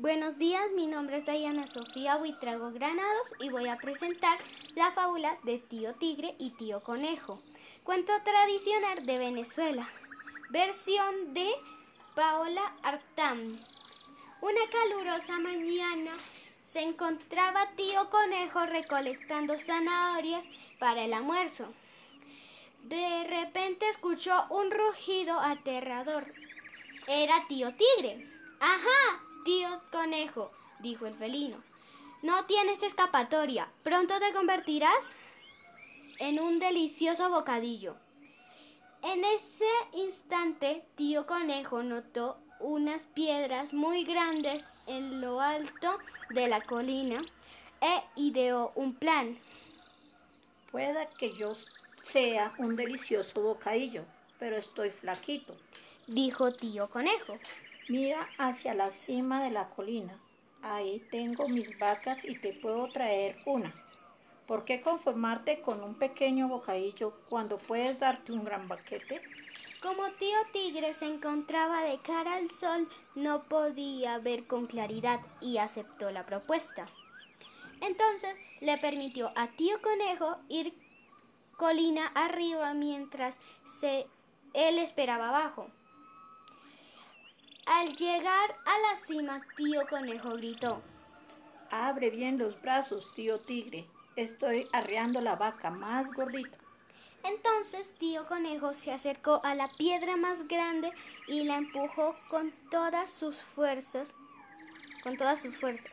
Buenos días, mi nombre es Diana Sofía Buitrago Granados y voy a presentar la fábula de Tío Tigre y Tío Conejo, cuento tradicional de Venezuela, versión de Paola Artam. Una calurosa mañana se encontraba Tío Conejo recolectando zanahorias para el almuerzo. De repente escuchó un rugido aterrador. Era Tío Tigre. ¡Ajá! Tío conejo, dijo el felino, no tienes escapatoria. Pronto te convertirás en un delicioso bocadillo. En ese instante, tío conejo notó unas piedras muy grandes en lo alto de la colina e ideó un plan. Pueda que yo sea un delicioso bocadillo, pero estoy flaquito, dijo tío conejo. Mira hacia la cima de la colina. Ahí tengo mis vacas y te puedo traer una. ¿Por qué conformarte con un pequeño bocadillo cuando puedes darte un gran baquete? Como tío tigre se encontraba de cara al sol, no podía ver con claridad y aceptó la propuesta. Entonces le permitió a tío conejo ir colina arriba mientras se, él esperaba abajo. Al llegar a la cima, tío conejo gritó. Abre bien los brazos, tío tigre. Estoy arreando la vaca más gordita. Entonces tío conejo se acercó a la piedra más grande y la empujó con todas sus fuerzas, con todas sus fuerzas.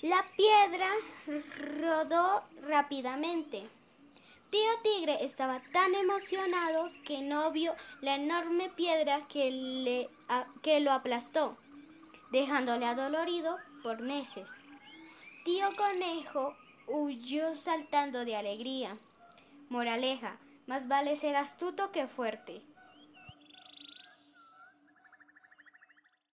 La piedra rodó rápidamente. Tío Tigre estaba tan emocionado que no vio la enorme piedra que, le, que lo aplastó, dejándole adolorido por meses. Tío Conejo huyó saltando de alegría. Moraleja, más vale ser astuto que fuerte.